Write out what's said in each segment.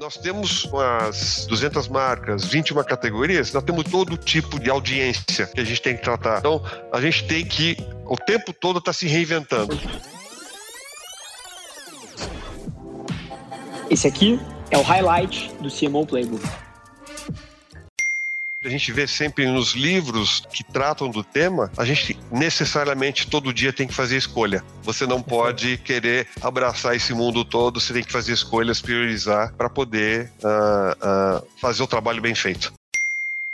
Nós temos umas 200 marcas, 21 categorias, nós temos todo tipo de audiência que a gente tem que tratar. Então, a gente tem que, o tempo todo, estar tá se reinventando. Esse aqui é o highlight do CMO Playbook. A gente vê sempre nos livros que tratam do tema, a gente necessariamente todo dia tem que fazer escolha. Você não pode querer abraçar esse mundo todo, você tem que fazer escolhas, priorizar para poder uh, uh, fazer o trabalho bem feito.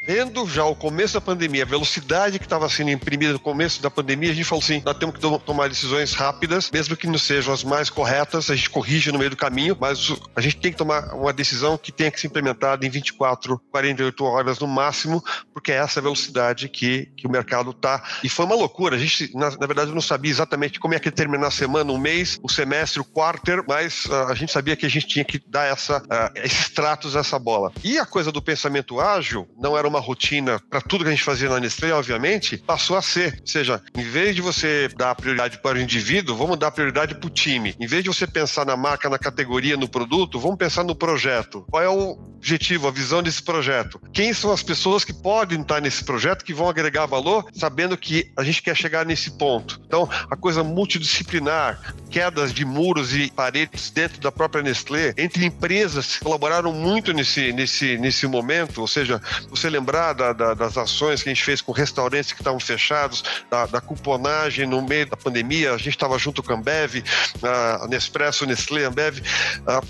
Vendo já o começo da pandemia, a velocidade que estava sendo imprimida no começo da pandemia, a gente falou assim: nós temos que tomar decisões rápidas, mesmo que não sejam as mais corretas, a gente corrige no meio do caminho, mas a gente tem que tomar uma decisão que tenha que ser implementada em 24, 48 horas no máximo, porque é essa velocidade que, que o mercado está. E foi uma loucura, a gente, na, na, verdade, não sabia exatamente como é que ia terminar a semana, um mês, o semestre, o quarter, mas uh, a gente sabia que a gente tinha que dar essa, uh, esses tratos, essa bola. E a coisa do pensamento ágil não era uma uma rotina para tudo que a gente fazia na Nestlé, obviamente, passou a ser. Ou seja, em vez de você dar prioridade para o indivíduo, vamos dar prioridade para o time. Em vez de você pensar na marca, na categoria, no produto, vamos pensar no projeto. Qual é o objetivo, a visão desse projeto? Quem são as pessoas que podem estar nesse projeto, que vão agregar valor, sabendo que a gente quer chegar nesse ponto? Então, a coisa multidisciplinar, quedas de muros e paredes dentro da própria Nestlé, entre empresas que colaboraram muito nesse, nesse, nesse momento, ou seja, você lembra lembrar da, da, das ações que a gente fez com restaurantes que estavam fechados, da, da cuponagem no meio da pandemia, a gente estava junto com a Ambev, a Nespresso, Nestlé, Ambev,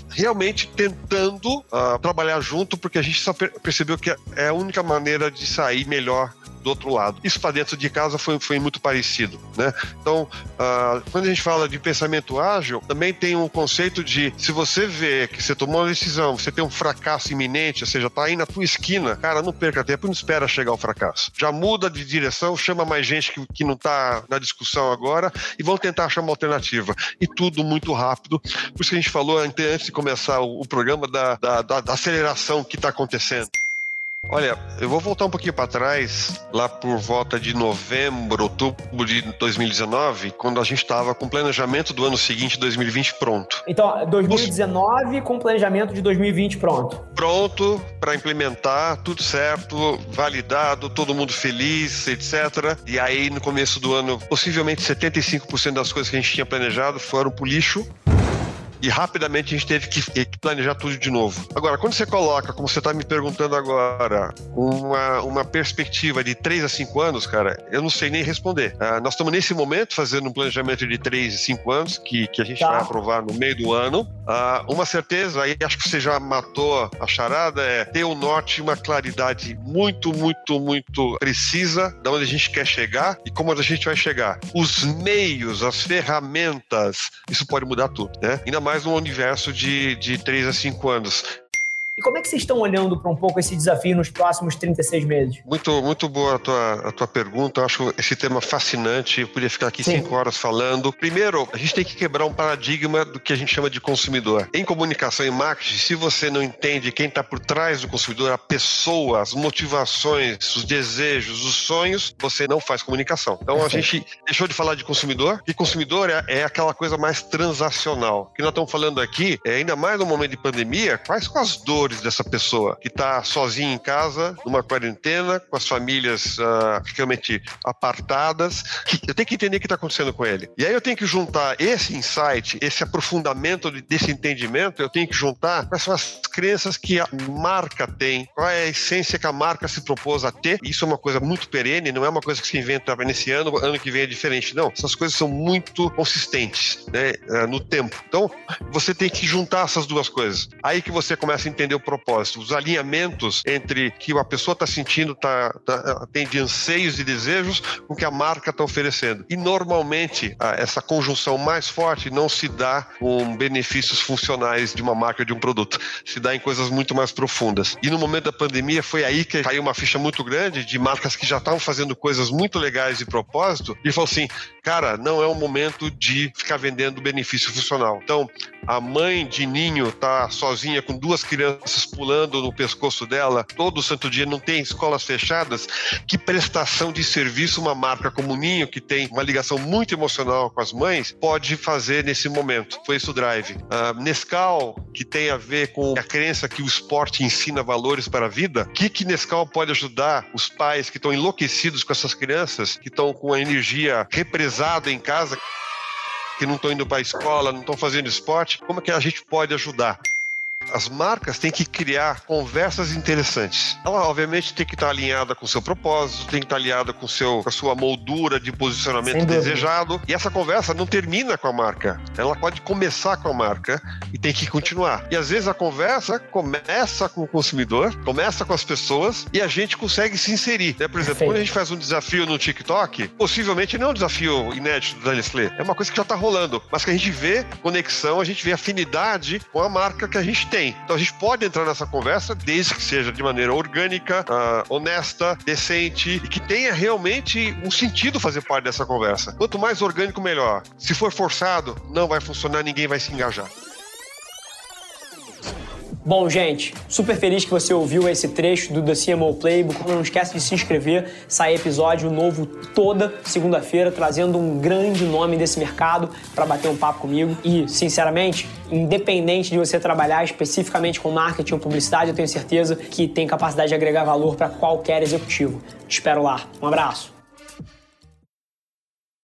realmente tentando trabalhar junto, porque a gente só percebeu que é a única maneira de sair melhor do outro lado. Isso para dentro de casa foi, foi muito parecido, né? Então, uh, quando a gente fala de pensamento ágil, também tem um conceito de se você vê que você tomou uma decisão, você tem um fracasso iminente, ou seja, tá aí na tua esquina, cara, não perca tempo, não espera chegar o fracasso. Já muda de direção, chama mais gente que, que não tá na discussão agora e vão tentar achar uma alternativa. E tudo muito rápido. Por isso que a gente falou antes de começar o, o programa da, da, da, da aceleração que está acontecendo. Olha, eu vou voltar um pouquinho para trás, lá por volta de novembro, outubro de 2019, quando a gente estava com o planejamento do ano seguinte, 2020, pronto. Então, 2019 com planejamento de 2020 pronto. Pronto para implementar, tudo certo, validado, todo mundo feliz, etc. E aí, no começo do ano, possivelmente 75% das coisas que a gente tinha planejado foram pro lixo e rapidamente a gente teve que, planejar tudo de novo. Agora, quando você coloca, como você está me perguntando agora, uma, uma perspectiva de 3 a 5 anos, cara, eu não sei nem responder. Uh, nós estamos nesse momento fazendo um planejamento de 3 a 5 anos, que, que a gente tá. vai aprovar no meio do ano. Uh, uma certeza, aí acho que você já matou a charada, é ter o norte uma claridade muito, muito, muito precisa de onde a gente quer chegar e como a gente vai chegar. Os meios, as ferramentas, isso pode mudar tudo, né? Ainda mais no universo de, de 3 a 5 anos. E como é que vocês estão olhando para um pouco esse desafio nos próximos 36 meses? Muito, muito boa a tua, a tua pergunta. Eu acho esse tema fascinante. Eu podia ficar aqui Sim. cinco horas falando. Primeiro, a gente tem que quebrar um paradigma do que a gente chama de consumidor. Em comunicação e marketing, se você não entende quem está por trás do consumidor, a pessoa, as motivações, os desejos, os sonhos, você não faz comunicação. Então a gente deixou de falar de consumidor, e consumidor é, é aquela coisa mais transacional. O que nós estamos falando aqui, é ainda mais no momento de pandemia, quais são as dores valores dessa pessoa que está sozinha em casa, numa quarentena, com as famílias uh, realmente apartadas. Eu tenho que entender o que está acontecendo com ele. E aí eu tenho que juntar esse insight, esse aprofundamento desse entendimento, eu tenho que juntar quais são as crenças que a marca tem, qual é a essência que a marca se propôs a ter. Isso é uma coisa muito perene, não é uma coisa que se inventa nesse ano, ano que vem é diferente. Não, essas coisas são muito consistentes né, ah, no tempo. Então, você tem que juntar essas duas coisas. Aí que você começa a entender o propósito, os alinhamentos entre que a pessoa está sentindo, tá, tá, tem de anseios e desejos com que a marca está oferecendo. E normalmente essa conjunção mais forte não se dá com benefícios funcionais de uma marca de um produto, se dá em coisas muito mais profundas. E no momento da pandemia foi aí que caiu uma ficha muito grande de marcas que já estavam fazendo coisas muito legais de propósito e falou assim, cara, não é o momento de ficar vendendo benefício funcional. Então, a mãe de ninho tá sozinha com duas crianças crianças pulando no pescoço dela todo santo dia, não tem escolas fechadas, que prestação de serviço uma marca como o Ninho, que tem uma ligação muito emocional com as mães, pode fazer nesse momento. Foi isso o Drive. Uh, Nescau, que tem a ver com a crença que o esporte ensina valores para a vida, o que, que Nescau pode ajudar os pais que estão enlouquecidos com essas crianças, que estão com a energia represada em casa? que não estão indo para a escola, não estão fazendo esporte, como é que a gente pode ajudar? As marcas têm que criar conversas interessantes. Ela, obviamente, tem que estar alinhada com o seu propósito, tem que estar alinhada com, seu, com a sua moldura de posicionamento desejado. E essa conversa não termina com a marca. Ela pode começar com a marca e tem que continuar. E às vezes a conversa começa com o consumidor, começa com as pessoas e a gente consegue se inserir. Né? Por exemplo, Perfeito. quando a gente faz um desafio no TikTok, possivelmente não é um desafio inédito da Nestlé, é uma coisa que já está rolando, mas que a gente vê conexão, a gente vê afinidade com a marca que a gente tem tem. Então a gente pode entrar nessa conversa desde que seja de maneira orgânica, uh, honesta, decente e que tenha realmente um sentido fazer parte dessa conversa. Quanto mais orgânico, melhor. Se for forçado, não vai funcionar, ninguém vai se engajar. Bom, gente, super feliz que você ouviu esse trecho do The CMO Playbook. Não esquece de se inscrever, sai episódio novo toda segunda-feira, trazendo um grande nome desse mercado para bater um papo comigo. E, sinceramente, independente de você trabalhar especificamente com marketing ou publicidade, eu tenho certeza que tem capacidade de agregar valor para qualquer executivo. Te espero lá. Um abraço.